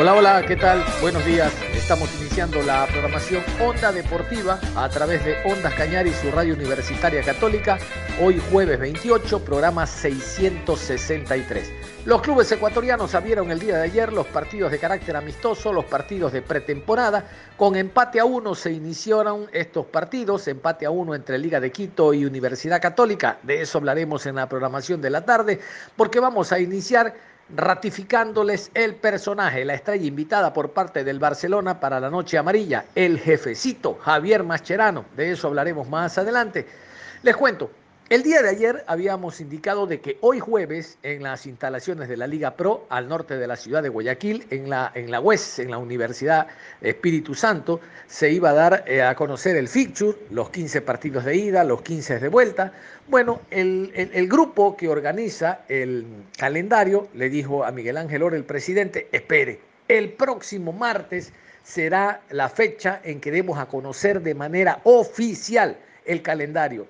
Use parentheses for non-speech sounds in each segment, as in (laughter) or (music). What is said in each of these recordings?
Hola, hola, ¿qué tal? Buenos días. Estamos iniciando la programación Onda Deportiva a través de Ondas Cañar y su radio universitaria católica. Hoy jueves 28, programa 663. Los clubes ecuatorianos abrieron el día de ayer los partidos de carácter amistoso, los partidos de pretemporada. Con empate a uno se iniciaron estos partidos, empate a uno entre Liga de Quito y Universidad Católica. De eso hablaremos en la programación de la tarde, porque vamos a iniciar ratificándoles el personaje, la estrella invitada por parte del Barcelona para la Noche Amarilla, el jefecito Javier Mascherano. De eso hablaremos más adelante. Les cuento, el día de ayer habíamos indicado de que hoy jueves en las instalaciones de la Liga Pro al norte de la ciudad de Guayaquil, en la, en la UES, en la Universidad Espíritu Santo, se iba a dar eh, a conocer el fixture, los 15 partidos de ida, los 15 de vuelta. Bueno, el, el, grupo que organiza el calendario le dijo a Miguel Ángel Oro, el presidente, espere, el próximo martes será la fecha en que demos a conocer de manera oficial el calendario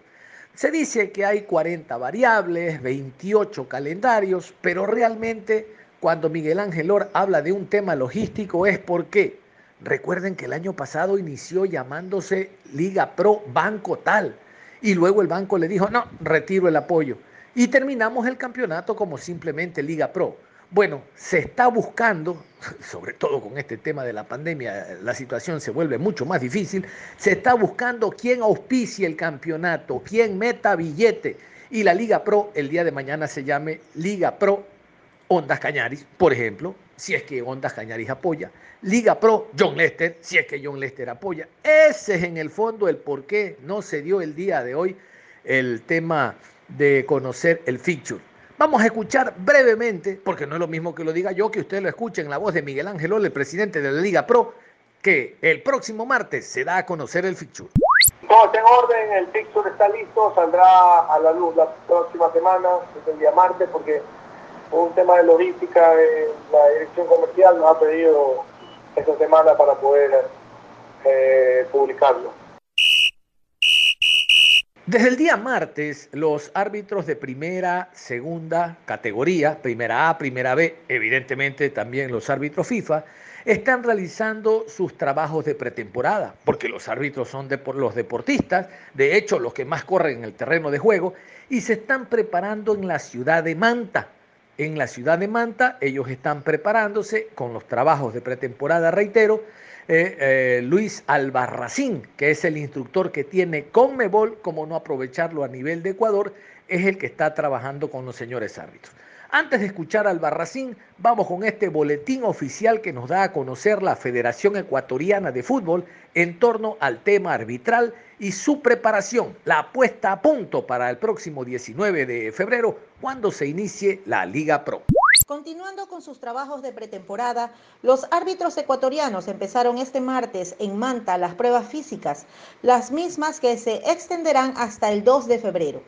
se dice que hay 40 variables, 28 calendarios, pero realmente cuando Miguel Ángel Or habla de un tema logístico es porque recuerden que el año pasado inició llamándose Liga Pro Banco Tal y luego el banco le dijo, no, retiro el apoyo. Y terminamos el campeonato como simplemente Liga Pro. Bueno, se está buscando, (laughs) sobre todo con este tema de la pandemia, la situación se vuelve mucho más difícil, se está buscando quién auspicie el campeonato, quién meta billete. Y la Liga Pro el día de mañana se llame Liga Pro Ondas Cañaris, por ejemplo, si es que Ondas Cañaris apoya. Liga Pro John Lester, si es que John Lester apoya. Ese es en el fondo el por qué no se dio el día de hoy el tema de conocer el feature. Vamos a escuchar brevemente, porque no es lo mismo que lo diga yo, que usted lo escuche en la voz de Miguel Ángel el presidente de la Liga Pro, que el próximo martes se da a conocer el fixture. Todo está en orden, el fixture está listo, saldrá a la luz la próxima semana, es el día martes, porque un tema de logística, la dirección comercial nos ha pedido esta semana para poder eh, publicarlo. Desde el día martes, los árbitros de primera, segunda categoría, primera A, primera B, evidentemente también los árbitros FIFA, están realizando sus trabajos de pretemporada, porque los árbitros son los deportistas, de hecho los que más corren en el terreno de juego, y se están preparando en la ciudad de Manta. En la ciudad de Manta ellos están preparándose con los trabajos de pretemporada, reitero, eh, Luis Albarracín, que es el instructor que tiene Conmebol, como no aprovecharlo a nivel de Ecuador, es el que está trabajando con los señores árbitros. Antes de escuchar a Albarracín, vamos con este boletín oficial que nos da a conocer la Federación Ecuatoriana de Fútbol en torno al tema arbitral y su preparación, la puesta a punto para el próximo 19 de febrero, cuando se inicie la Liga Pro. Continuando con sus trabajos de pretemporada, los árbitros ecuatorianos empezaron este martes en Manta las pruebas físicas, las mismas que se extenderán hasta el 2 de febrero.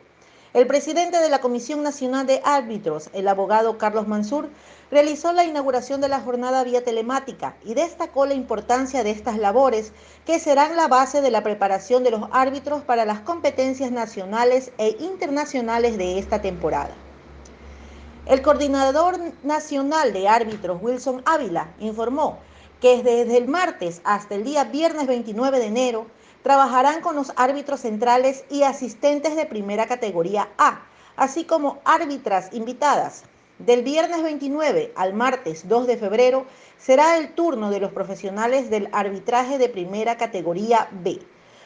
El presidente de la Comisión Nacional de Árbitros, el abogado Carlos Mansur, realizó la inauguración de la jornada vía telemática y destacó la importancia de estas labores que serán la base de la preparación de los árbitros para las competencias nacionales e internacionales de esta temporada. El coordinador nacional de árbitros, Wilson Ávila, informó que desde el martes hasta el día viernes 29 de enero trabajarán con los árbitros centrales y asistentes de primera categoría A, así como árbitras invitadas. Del viernes 29 al martes 2 de febrero será el turno de los profesionales del arbitraje de primera categoría B.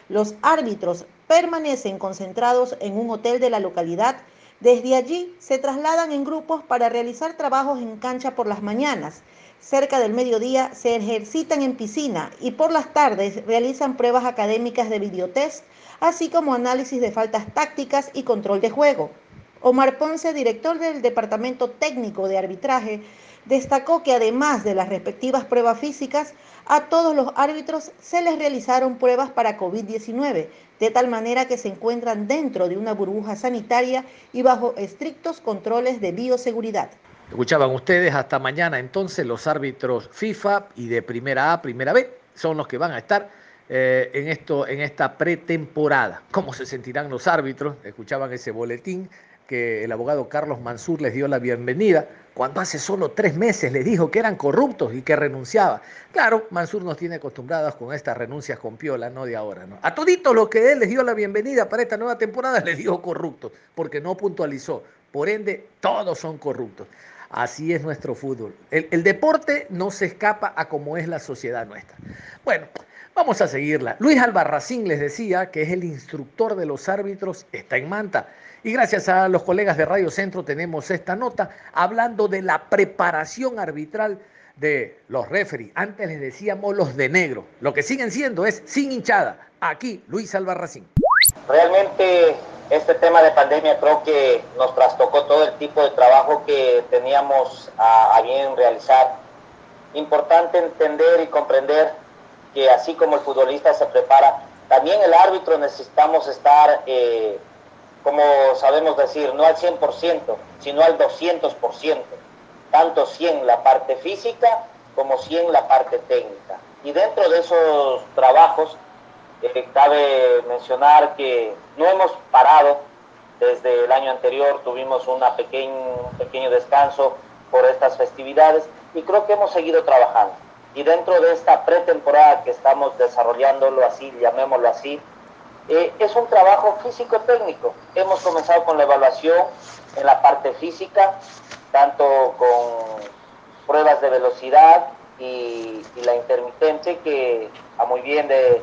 Los árbitros permanecen concentrados en un hotel de la localidad. Desde allí se trasladan en grupos para realizar trabajos en cancha por las mañanas. Cerca del mediodía se ejercitan en piscina y por las tardes realizan pruebas académicas de videotest, así como análisis de faltas tácticas y control de juego. Omar Ponce, director del Departamento Técnico de Arbitraje, destacó que además de las respectivas pruebas físicas, a todos los árbitros se les realizaron pruebas para COVID-19, de tal manera que se encuentran dentro de una burbuja sanitaria y bajo estrictos controles de bioseguridad. Escuchaban ustedes hasta mañana entonces los árbitros FIFA y de primera A, primera B son los que van a estar eh, en, esto, en esta pretemporada. ¿Cómo se sentirán los árbitros? Escuchaban ese boletín que el abogado Carlos Mansur les dio la bienvenida cuando hace solo tres meses les dijo que eran corruptos y que renunciaba. Claro, Mansur nos tiene acostumbrados con estas renuncias con piola, no de ahora. ¿no? A toditos los que él les dio la bienvenida para esta nueva temporada (laughs) les dijo corruptos, porque no puntualizó. Por ende, todos son corruptos. Así es nuestro fútbol. El, el deporte no se escapa a cómo es la sociedad nuestra. Bueno, vamos a seguirla. Luis Albarracín les decía que es el instructor de los árbitros, está en Manta. Y gracias a los colegas de Radio Centro tenemos esta nota hablando de la preparación arbitral de los referees. Antes les decíamos los de negro. Lo que siguen siendo es sin hinchada. Aquí Luis Albarracín. Realmente este tema de pandemia creo que nos trastocó todo el tipo de trabajo que teníamos a, bien realizar. Importante entender y comprender que así como el futbolista se prepara, también el árbitro necesitamos estar eh, como sabemos decir, no al 100%, sino al 200%, tanto 100 la parte física como 100 la parte técnica. Y dentro de esos trabajos, eh, cabe mencionar que no hemos parado desde el año anterior, tuvimos una un pequeño descanso por estas festividades y creo que hemos seguido trabajando. Y dentro de esta pretemporada que estamos desarrollándolo así, llamémoslo así, eh, es un trabajo físico-técnico. Hemos comenzado con la evaluación en la parte física, tanto con pruebas de velocidad y, la intermitente, que a muy bien de,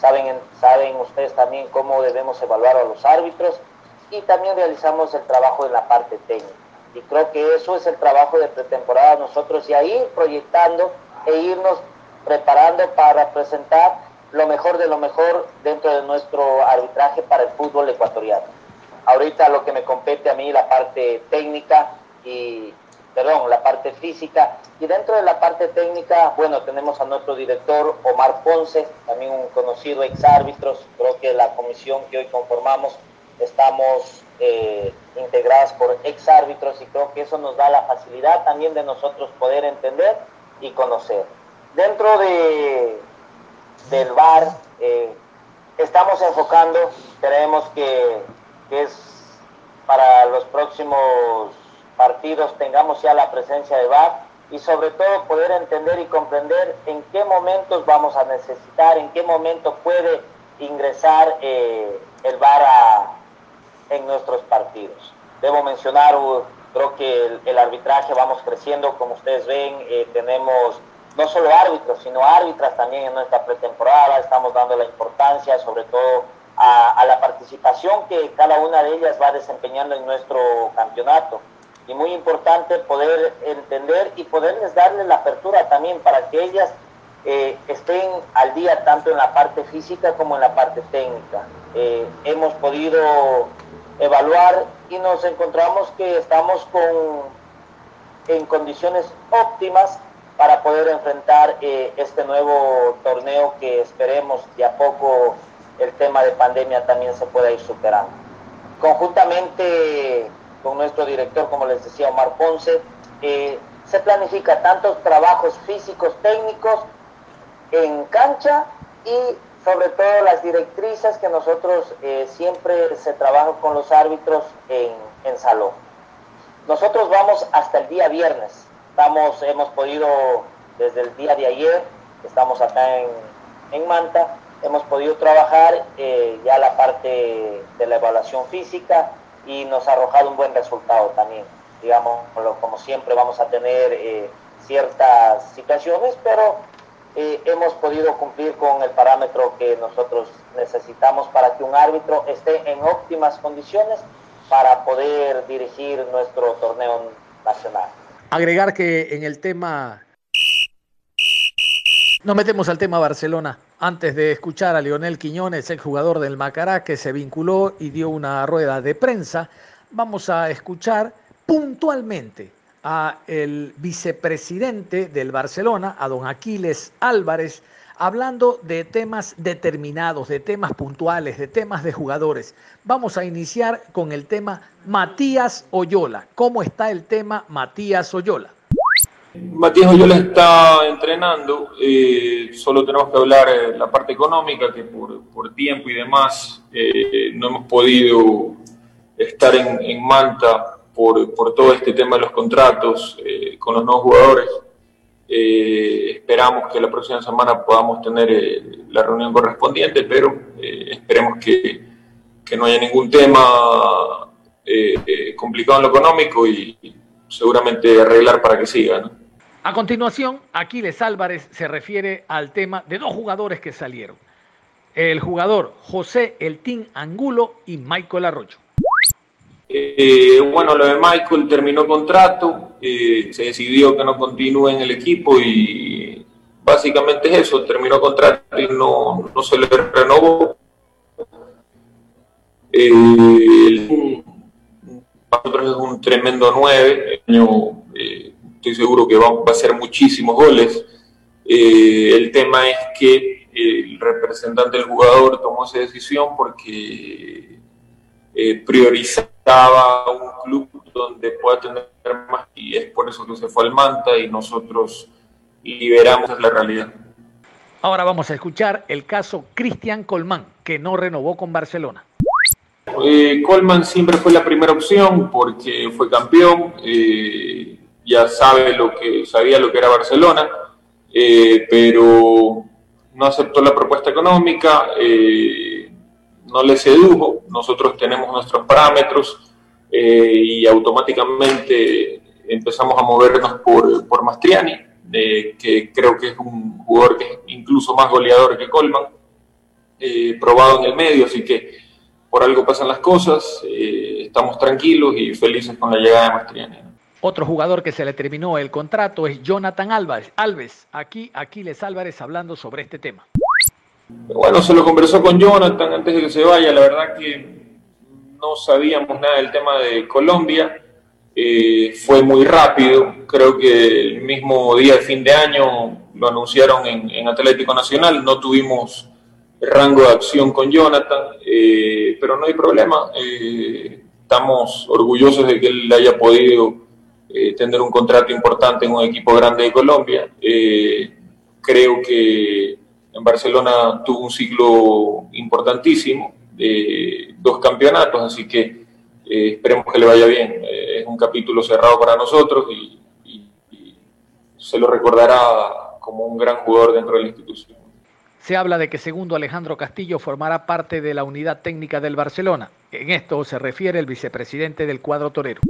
saben, saben ustedes también cómo debemos evaluar a los árbitros, y también realizamos el trabajo en la parte técnica. Y creo que eso es el trabajo de pretemporada nosotros, y a ir proyectando e irnos preparando para presentar lo mejor de lo mejor dentro de nuestro arbitraje para el fútbol ecuatoriano. Ahorita lo que me compete a mí, la parte técnica y, perdón, la parte física. Y dentro de la parte técnica, bueno, tenemos a nuestro director Omar Ponce, también un conocido ex árbitros. Creo que la comisión que hoy conformamos estamos eh, integradas por ex árbitros y creo que eso nos da la facilidad también de nosotros poder entender y conocer. Dentro de, del VAR. Eh, estamos enfocando, creemos que, es para los próximos partidos tengamos ya la presencia de VAR y sobre todo poder entender y comprender en qué momentos vamos a necesitar, en qué momento puede ingresar eh, el VAR en nuestros partidos. Debo mencionar, creo que el, arbitraje vamos creciendo, como ustedes ven, eh, tenemos no solo árbitros, sino árbitras también en nuestra pretemporada. Estamos dando la importancia sobre todo a, la participación que cada una de ellas va desempeñando en nuestro campeonato. Y muy importante poder entender y poderles darle la apertura también para que ellas eh, estén al día tanto en la parte física como en la parte técnica. Eh, hemos podido evaluar y nos encontramos que estamos con, en condiciones óptimas para poder enfrentar eh, este nuevo torneo que esperemos de a poco el tema de pandemia también se pueda ir superando. Conjuntamente con nuestro director, como les decía Omar Ponce, eh, se planifica tantos trabajos físicos, técnicos en cancha y sobre todo las directrices que nosotros eh, siempre se trabaja con los árbitros en, en salón. Nosotros vamos hasta el día viernes, Estamos, hemos podido, desde el día de ayer, estamos acá en, en Manta, hemos podido trabajar eh, ya la parte de la evaluación física y nos ha arrojado un buen resultado también. Digamos, como siempre vamos a tener eh, ciertas situaciones, pero eh, hemos podido cumplir con el parámetro que nosotros necesitamos para que un árbitro esté en óptimas condiciones para poder dirigir nuestro torneo nacional. Agregar que en el tema... Nos metemos al tema Barcelona. Antes de escuchar a Lionel Quiñones, el jugador del Macará, que se vinculó y dio una rueda de prensa, vamos a escuchar puntualmente a el vicepresidente del Barcelona, a don Aquiles Álvarez, hablando de temas determinados, de temas puntuales, de temas de jugadores. Vamos a iniciar con el tema Matías Oyola. ¿Cómo está el tema Matías Oyola? Matías Oyola está entrenando, eh, solo tenemos que hablar de la parte económica, que por, tiempo y demás eh, no hemos podido estar en, Manta por, todo este tema de los contratos eh, con los nuevos jugadores. Esperamos que la próxima semana podamos tener la reunión correspondiente, pero esperemos que, no haya ningún tema complicado en lo económico y, seguramente arreglar para que siga. ¿no? A continuación, Aquiles Álvarez se refiere al tema de dos jugadores que salieron. El jugador José Eltín Angulo y Michael Arroyo. Eh, bueno, lo de Michael terminó contrato, eh, se decidió que no continúe en el equipo y básicamente es eso, terminó contrato y no, se le renovó. Eh, nosotros es un tremendo 9, año estoy seguro que va, a hacer muchísimos goles. Eh, el tema es que el representante del jugador tomó esa decisión porque eh, priorizaba un club donde pueda tener más y es por eso que se fue al Manta y nosotros liberamos la realidad. Ahora vamos a escuchar el caso Cristian Colmán, que no renovó con Barcelona. Eh, Colman siempre fue la primera opción porque fue campeón. Eh, ya sabe lo que, sabía lo que era Barcelona, eh, pero no aceptó la propuesta económica, eh, no le sedujo, nosotros tenemos nuestros parámetros eh, y automáticamente empezamos a movernos por, por Mastriani, que creo que es un jugador que es incluso más goleador que Colman, probado en el medio, así que por algo pasan las cosas, estamos tranquilos y felices con la llegada de Mastriani. Otro jugador que se le terminó el contrato es Jonathan Álvarez. Alves, aquí Aquiles Álvarez hablando sobre este tema. Bueno, se lo conversó con Jonathan antes de que se vaya. La verdad que no sabíamos nada del tema de Colombia. Eh, fue muy rápido. Creo que el mismo día de fin de año lo anunciaron en, Atlético Nacional. No tuvimos rango de acción con Jonathan, eh, pero no hay problema. Eh, estamos orgullosos de que él haya podido eh, tener un contrato importante en un equipo grande de Colombia. Creo que en Barcelona tuvo un ciclo importantísimo, de dos campeonatos, así que eh, esperemos que le vaya bien. es un capítulo cerrado para nosotros y, se lo recordará como un gran jugador dentro de la institución. Se habla de que segundo Alejandro Castillo formará parte de la unidad técnica del Barcelona. En esto se refiere el vicepresidente del cuadro torero.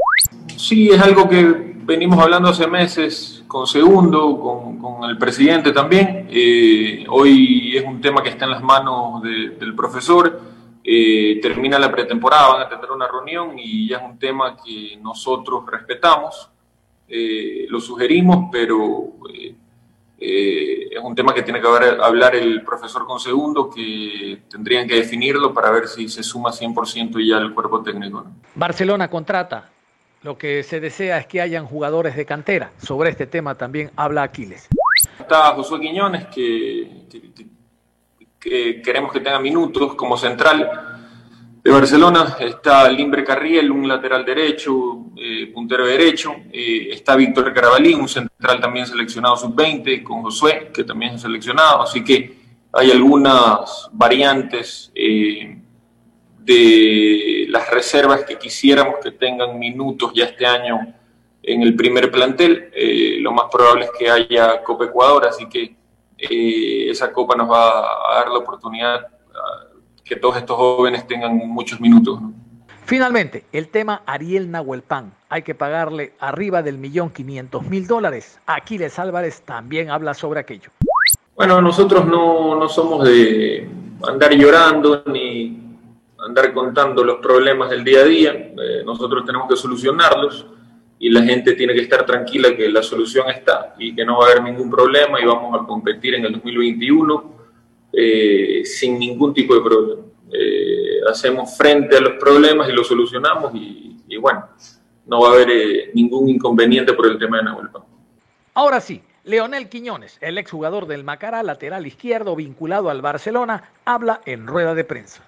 Sí, es algo que venimos hablando hace meses con Segundo, con, el presidente también. Eh, hoy es un tema que está en las manos del profesor. Eh, termina la pretemporada, van a tener una reunión y ya es un tema que nosotros respetamos, eh, lo sugerimos, pero es un tema que tiene que hablar el profesor con Segundo, que tendrían que definirlo para ver si se suma 100% ya el cuerpo técnico. Barcelona contrata lo que se desea es que hayan jugadores de cantera. Sobre este tema también habla Aquiles. Está Josué Quiñones, que, queremos que tenga minutos como central de Barcelona. Está Limbre Carriel, un lateral derecho, eh, puntero derecho. Eh, está Víctor Carabalí, un central también seleccionado sub-20, con Josué, que también es seleccionado. Así que hay algunas variantes. Eh, de las reservas que quisiéramos que tengan minutos ya este año en el primer plantel. Eh, lo más probable es que haya Copa Ecuador, así que eh, esa Copa nos va a dar la oportunidad que todos estos jóvenes tengan muchos minutos. Finalmente, el tema Ariel Nahuelpan. Hay que pagarle arriba del millón quinientos mil dólares. Aquiles Álvarez también habla sobre aquello. Bueno, nosotros no, no somos de, andar llorando ni andar contando los problemas del día a día. Eh, nosotros tenemos que solucionarlos y la gente tiene que estar tranquila que la solución está y que no va a haber ningún problema y vamos a competir en el 2021 eh, sin ningún tipo de problema. Eh, hacemos frente a los problemas y los solucionamos y, bueno, no va a haber ningún inconveniente por el tema de Nahuel Ahora sí, Leonel Quiñones, el exjugador del Macará, lateral izquierdo vinculado al Barcelona, habla en rueda de prensa.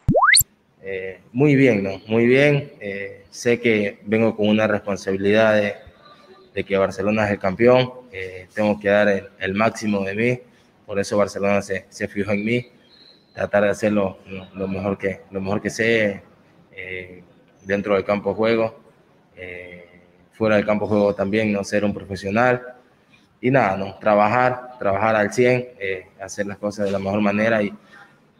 Eh, muy bien, ¿no? Muy bien. Eh, sé que vengo con una responsabilidad de, que Barcelona es el campeón. Eh, tengo que dar el, máximo de mí. Por eso Barcelona se, se fijó en mí. Tratar de hacerlo lo, mejor, que, lo mejor que sé dentro del campo de juego. fuera del campo de juego también, no ser un profesional. Y nada, ¿no? Trabajar, trabajar al 100, hacer las cosas de la mejor manera y,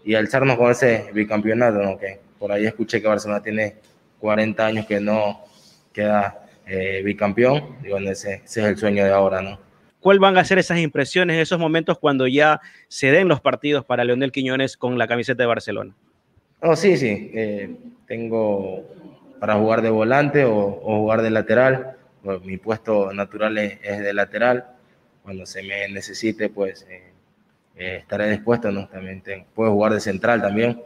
y alzarnos con ese bicampeonato, ¿no? Que, por ahí escuché que Barcelona tiene 40 años que no queda eh, bicampeón. Digo, ese, ese, es el sueño de ahora, ¿no? ¿Cuál van a ser esas impresiones, esos momentos cuando ya se den los partidos para Leonel Quiñones con la camiseta de Barcelona? Oh, sí, sí. Eh, tengo para jugar de volante o, jugar de lateral. mi puesto natural es, de lateral. Cuando se me necesite, pues eh, estaré dispuesto. ¿no? También puedo jugar de central también.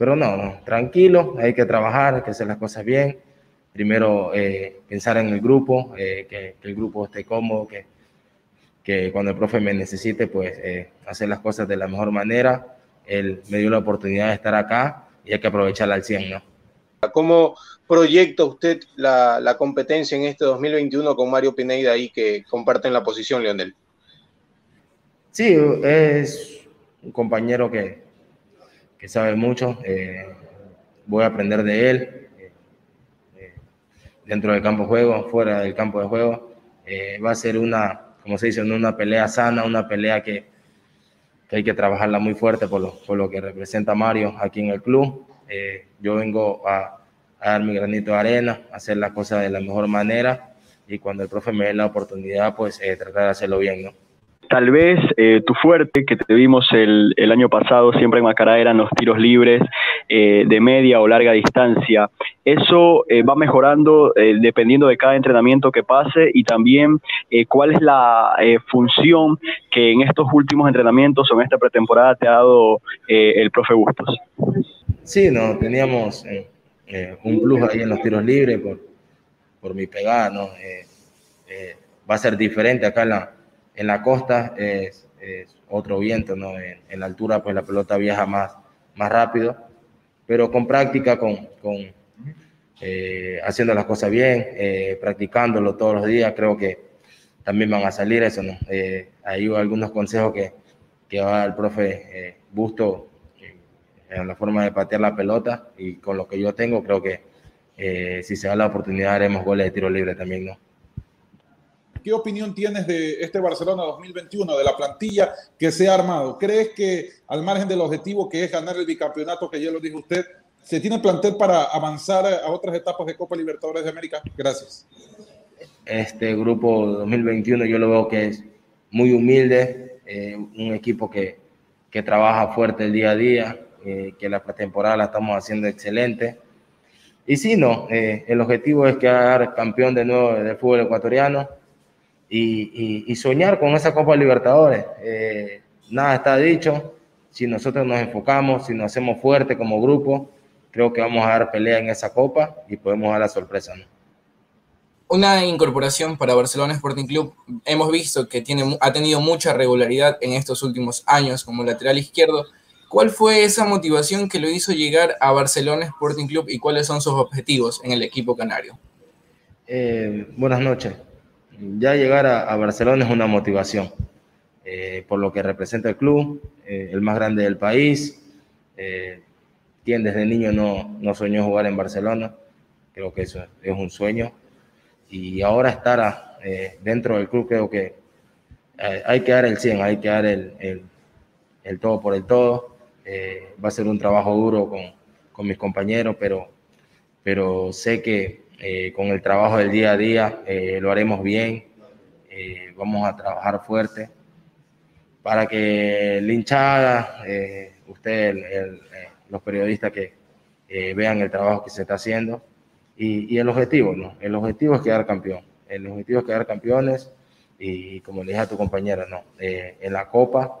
Pero no, no, tranquilo, hay que trabajar, hay que hacer las cosas bien. Primero, eh, pensar en el grupo, eh, que, el grupo esté cómodo, que, que cuando el profe me necesite, pues eh, hacer las cosas de la mejor manera. Él me dio la oportunidad de estar acá y hay que aprovecharla al 100, ¿no? ¿Cómo proyecta usted la, la competencia en este 2021 con Mario Pineida ahí que comparten la posición, Leonel? Sí, es un compañero que, que sabe mucho. Eh, voy a aprender de él eh, eh, dentro del campo de juego, fuera del campo de juego. va a ser una, como se dice, una pelea sana, una pelea que, que hay que trabajarla muy fuerte por lo, por lo, que representa Mario aquí en el club. yo vengo a, dar mi granito de arena, hacer las cosas de la mejor manera y cuando el profe me dé la oportunidad, pues tratar de hacerlo bien, ¿no? Tal vez eh, tu fuerte, que te vimos el, el, año pasado siempre en Macará, eran los tiros libres eh, de media o larga distancia. Eso eh, va mejorando dependiendo de cada entrenamiento que pase y también cuál es la función que en estos últimos entrenamientos o en esta pretemporada te ha dado el profe Bustos. Sí, no, teníamos un plus ahí en los tiros libres por, por mi pegada, ¿no? va a ser diferente acá en la en la costa es, otro viento, ¿no? En, la altura, pues la pelota viaja más, más rápido, pero con práctica, con, con eh, haciendo las cosas bien, eh, practicándolo todos los días, creo que también van a salir eso, ¿no? Eh, hay algunos consejos que, que va el profe Busto en la forma de patear la pelota y con lo que yo tengo, creo que si se da la oportunidad haremos goles de tiro libre también, ¿no? ¿Qué opinión tienes de este Barcelona 2021, de la plantilla que se ha armado? ¿Crees que al margen del objetivo que es ganar el bicampeonato, que ya lo dijo usted, se tiene plantel para avanzar a otras etapas de Copa Libertadores de América? Gracias. Este grupo 2021 yo lo veo que es muy humilde, eh, un equipo que, que, trabaja fuerte el día a día, eh, que la pretemporada la estamos haciendo excelente. Y sí, no, eh, el objetivo es quedar campeón de nuevo del fútbol ecuatoriano y, soñar con esa Copa Libertadores. Eh, nada está dicho. Si nosotros nos enfocamos, si nos hacemos fuerte como grupo, creo que vamos a dar pelea en esa Copa y podemos dar la sorpresa. Una incorporación para Barcelona Sporting Club. Hemos visto que tiene, ha tenido mucha regularidad en estos últimos años como lateral izquierdo. ¿Cuál fue esa motivación que lo hizo llegar a Barcelona Sporting Club y cuáles son sus objetivos en el equipo canario? Eh, buenas noches ya llegar a, Barcelona es una motivación, eh, por lo que representa el club, eh, el más grande del país. Eh, quien desde niño no, no, soñó jugar en Barcelona, creo que eso es un sueño. Y ahora estar dentro del club, creo que hay que dar el 100, hay que dar el, el, el todo por el todo. va a ser un trabajo duro con, con mis compañeros, pero, pero sé que eh, con el trabajo del día a día eh, lo haremos bien, eh, vamos a trabajar fuerte para que la hinchada, usted, los periodistas que vean el trabajo que se está haciendo y, el objetivo, ¿no? El objetivo es quedar campeón. El objetivo es quedar campeones y, como le dije a tu compañera, ¿no? en la Copa,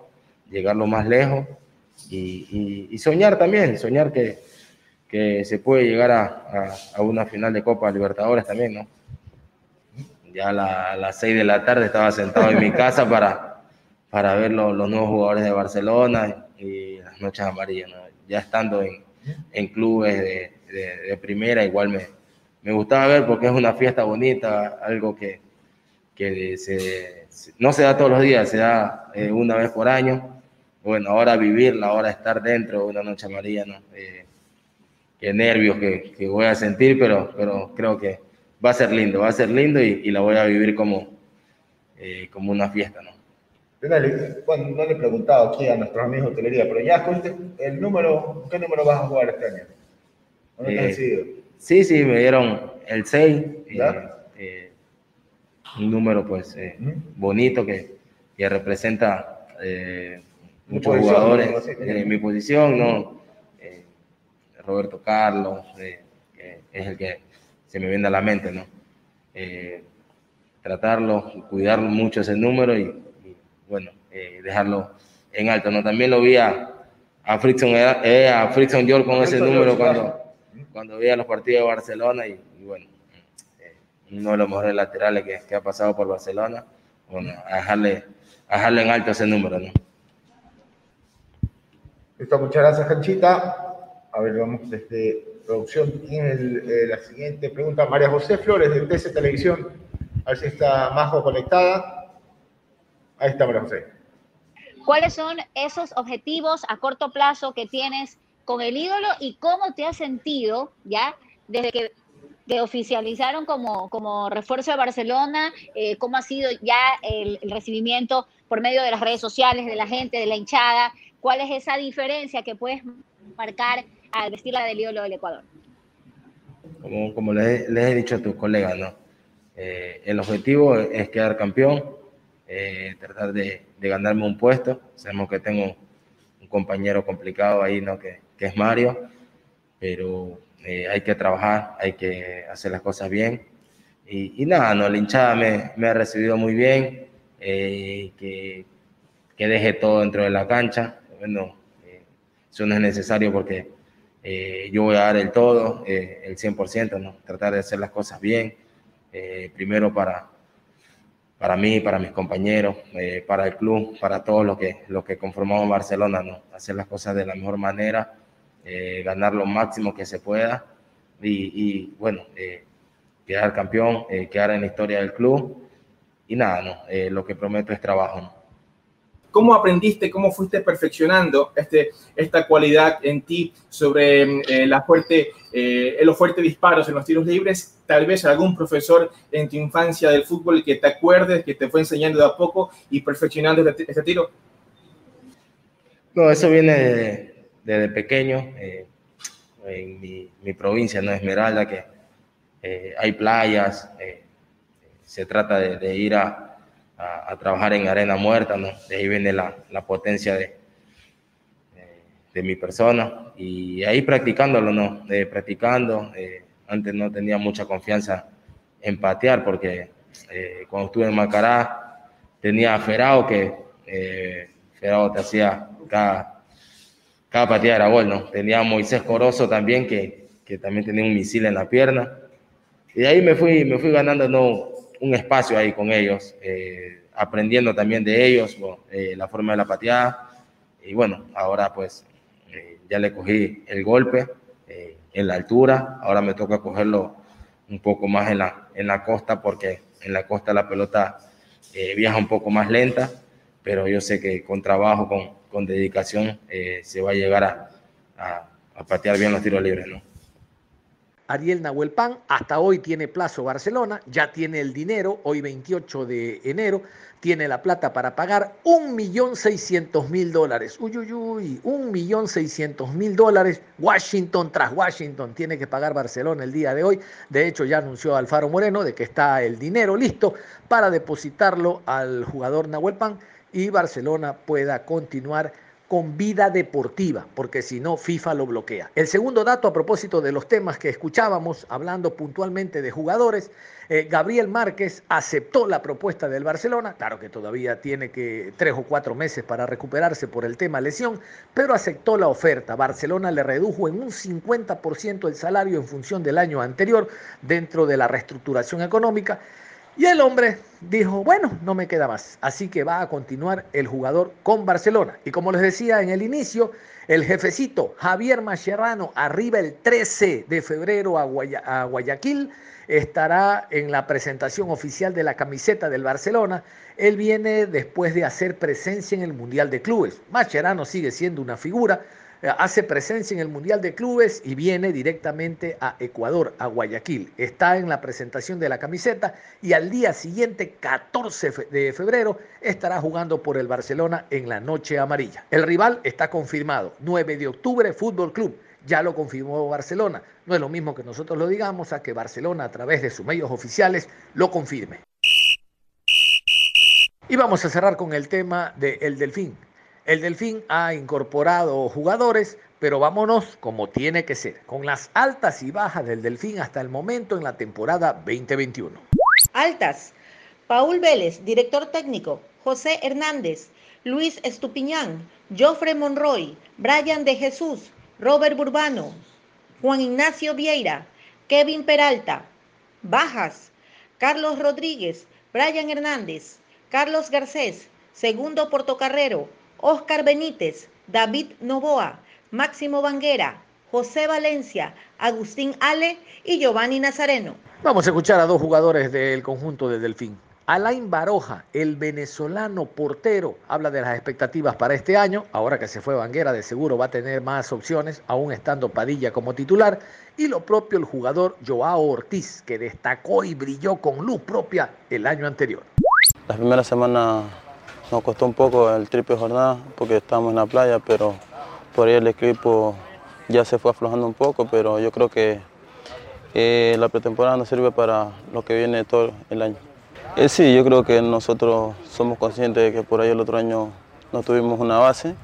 llegar lo más lejos y, soñar también, soñar que, que se puede llegar a, a, una final de Copa Libertadores también, ¿no? Ya a, las 6 de la tarde estaba sentado en mi casa para, para ver los, nuevos jugadores de Barcelona y las noches amarillas, ¿no? Ya estando en, en clubes de, de, primera, igual me, me gustaba ver porque es una fiesta bonita, algo que, que se, no se da todos los días, se da eh, una vez por año bueno, ahora vivirla, ahora estar dentro de una noche amarilla, ¿no? Eh, qué nervios que, que, voy a sentir, pero, pero creo que va a ser lindo, va a ser lindo y, y la voy a vivir como, eh, como una fiesta, ¿no? Bueno, no le he preguntado aquí a nuestros amigos de hotelería, pero ya el número, ¿qué número vas a jugar este año? ¿No eh, sí, sí, me dieron el 6, eh, un número pues bonito que, que representa muchos jugadores en mi posición, ¿no? Eh, Roberto Carlos, eh, es el que se me viene a la mente, ¿no? Eh, tratarlo, cuidar mucho ese número y, bueno, dejarlo en alto, ¿no? También lo vi a, a Frickson, a Frickson York con ese número cuando, cuando veía los partidos de Barcelona y, bueno, uno de los mejores laterales que, que, ha pasado por Barcelona, bueno, a dejarle, a dejarle en alto ese número, ¿no? Listo, muchas gracias, Canchita. A ver, vamos desde producción. Tiene eh, la siguiente pregunta. María José Flores, de TC Televisión. A ver si está Majo conectada. Ahí está, María José. ¿Cuáles son esos objetivos a corto plazo que tienes con el ídolo y cómo te has sentido ya desde que te oficializaron como, como refuerzo de Barcelona? Eh, ¿Cómo ha sido ya el recibimiento por medio de las redes sociales, de la gente, de la hinchada? ¿Cuál es esa diferencia que puedes marcar al vestirla del ídolo del Ecuador? Como, como les, he dicho a tus colegas, ¿no? Eh, el objetivo es quedar campeón, eh, tratar de, ganarme un puesto. Sabemos que tengo un compañero complicado ahí, ¿no? Que, que es Mario, pero eh, hay que trabajar, hay que hacer las cosas bien. Y, nada, no, la hinchada me, me ha recibido muy bien, que, que deje todo dentro de la cancha, bueno, eh, eso no es necesario porque eh, yo voy a dar el todo, eh, el 100%, ¿no? tratar de hacer las cosas bien, primero para, para mí, para mis compañeros, para el club, para todos los que, los que conformamos Barcelona, ¿no? hacer las cosas de la mejor manera, ganar lo máximo que se pueda y, bueno, quedar campeón, quedar en la historia del club y nada, ¿no? lo que prometo es trabajo. ¿Cómo aprendiste, cómo fuiste perfeccionando este, esta cualidad en ti sobre eh, la fuerte, eh, los fuertes disparos en los tiros libres? Tal vez algún profesor en tu infancia del fútbol que te acuerdes, que te fue enseñando de a poco y perfeccionando este, este tiro. No, eso viene desde pequeño. Eh, en mi, provincia, ¿no? Esmeralda, que hay playas, se trata de ir a, a, trabajar en arena muerta, ¿no? De ahí viene la, la potencia de, de, mi persona y ahí practicándolo, ¿no? De practicando, eh, antes no tenía mucha confianza en patear porque eh, cuando estuve en Macará tenía a Ferao que eh, Ferao te hacía cada, cada pateada era gol, ¿no? Tenía a Moisés Corozo también que, que también tenía un misil en la pierna y de ahí me fui, me fui ganando, ¿no? Un espacio ahí con ellos, eh, aprendiendo también de ellos eh, la forma de la pateada. Y bueno, ahora pues eh, ya le cogí el golpe en la altura, ahora me toca cogerlo un poco más en la, en la costa porque en la costa la pelota viaja un poco más lenta, pero yo sé que con trabajo, con, con dedicación, se va a llegar a, a, a patear bien los tiros libres, ¿no? Ariel Nahuelpan. Hasta hoy tiene plazo Barcelona, ya tiene el dinero, hoy 28 de enero, tiene la plata para pagar 1.600.000 dólares. Uy, uy, uy, 1.600.000 dólares. Washington tras Washington tiene que pagar Barcelona el día de hoy. De hecho, ya anunció Alfaro Moreno de que está el dinero listo para depositarlo al jugador Nahuel Pan y Barcelona pueda continuar con vida deportiva, porque si no, FIFA lo bloquea. El segundo dato a propósito de los temas que escuchábamos, hablando puntualmente de jugadores, eh, Gabriel Márquez aceptó la propuesta del Barcelona, claro que todavía tiene que tres o cuatro meses para recuperarse por el tema lesión, pero aceptó la oferta. Barcelona le redujo en un 50% el salario en función del año anterior dentro de la reestructuración económica y el hombre dijo, bueno, no me queda más. Así que va a continuar el jugador con Barcelona. Y como les decía en el inicio, el jefecito Javier Mascherano arriba el 13 de febrero a, Guayaquil. Estará en la presentación oficial de la camiseta del Barcelona. Él viene después de hacer presencia en el Mundial de Clubes. Mascherano sigue siendo una figura hace presencia en el Mundial de Clubes y viene directamente a Ecuador, a Guayaquil. Está en la presentación de la camiseta y al día siguiente, 14 de febrero, estará jugando por el Barcelona en la Noche Amarilla. El rival está confirmado, 9 de octubre, Fútbol Club. Ya lo confirmó Barcelona. No es lo mismo que nosotros lo digamos a que Barcelona a través de sus medios oficiales lo confirme. Y vamos a cerrar con el tema del el Delfín. El Delfín ha incorporado jugadores, pero vámonos como tiene que ser, con las altas y bajas del Delfín hasta el momento en la temporada 2021. Altas. Paul Vélez, director técnico. José Hernández, Luis Estupiñán, Joffre Monroy, Brian de Jesús, Robert Burbano, Juan Ignacio Vieira, Kevin Peralta. Bajas. Carlos Rodríguez, Brian Hernández, Carlos Garcés, Segundo Portocarrero, Oscar Benítez, David Novoa, Máximo Banguera, José Valencia, Agustín Ale y Giovanni Nazareno. Vamos a escuchar a dos jugadores del conjunto de Delfín. Alain Baroja, el venezolano portero, habla de las expectativas para este año. Ahora que se fue Banguera, de seguro va a tener más opciones, aún estando Padilla como titular. Y lo propio el jugador Joao Ortiz, que destacó y brilló con luz propia el año anterior. La primera semana nos costó un poco el triple jornada porque estábamos en la playa, pero por ahí el equipo ya se fue aflojando un poco, pero yo creo que la pretemporada nos sirve para lo que viene todo el año. Eh, sí, yo creo que nosotros somos conscientes de que por ahí el otro año no tuvimos una base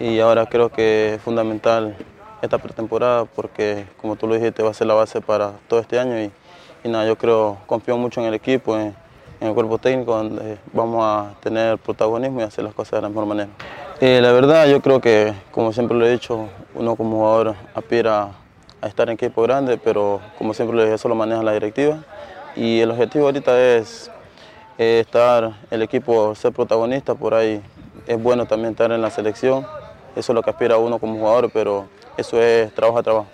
y ahora creo que es fundamental esta pretemporada porque como tú lo dijiste va a ser la base para todo este año y, nada, yo creo, confío mucho en el equipo, el cuerpo técnico donde vamos a tener protagonismo y hacer las cosas de la mejor manera. Eh, la verdad yo creo que, como siempre lo he dicho, uno como jugador aspira a estar en equipo grande, pero como siempre lo dije, eso lo maneja la directiva y el objetivo ahorita es estar el equipo, ser protagonista, por ahí es bueno también estar en la selección, eso es lo que aspira uno como jugador, pero eso es trabajo a trabajo.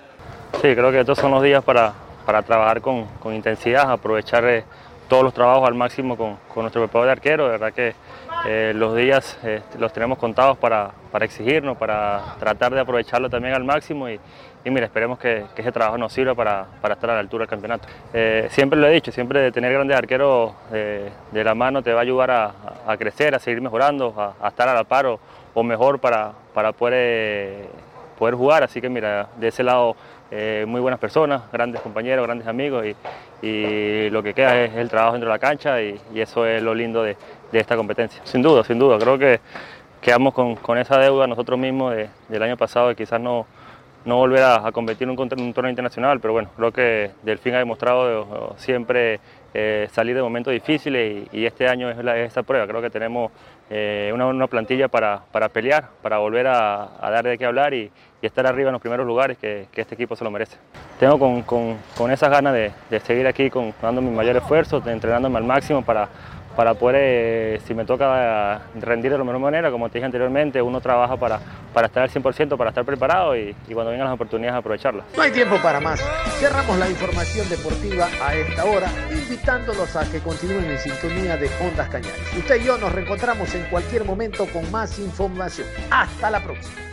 Sí, creo que estos son los días para, para trabajar con, con intensidad, aprovechar eh, todos los trabajos al máximo con, nuestro preparador de arquero. De verdad que eh, los días eh, los tenemos contados para, exigirnos, para tratar de aprovecharlo también al máximo y, mira, esperemos que, ese trabajo nos sirva para, estar a la altura del campeonato. Eh, siempre lo he dicho, siempre tener grandes arqueros de la mano te va a ayudar a, crecer, a seguir mejorando, a, estar a la par o, mejor para, para poder, poder jugar. Así que mira, de ese lado muy buenas personas, grandes compañeros, grandes amigos y, lo que queda es el trabajo dentro de la cancha y, eso es lo lindo de, esta competencia. Sin duda, sin duda, creo que quedamos con, esa deuda nosotros mismos del año pasado de quizás no, no volver a, competir en un, torneo internacional, pero bueno, creo que Delfín ha demostrado siempre eh, salir de momentos difíciles y, este año es, esta prueba. Creo que tenemos eh, una, plantilla para, pelear, para volver a, dar de qué hablar y, estar arriba en los primeros lugares que, este equipo se lo merece. Tengo con, esas ganas de, seguir aquí con, dando mi mayor esfuerzo, entrenándome al máximo para, para poder, eh, si me toca rendir de la mejor manera, como te dije anteriormente, uno trabaja para, para estar al 100%, para estar preparado y, cuando vengan las oportunidades aprovecharlas. No hay tiempo para más. Cerramos la información deportiva a esta hora, invitándolos a que continúen en sintonía de Ondas Cañares. Usted y yo nos reencontramos en cualquier momento con más información. Hasta la próxima.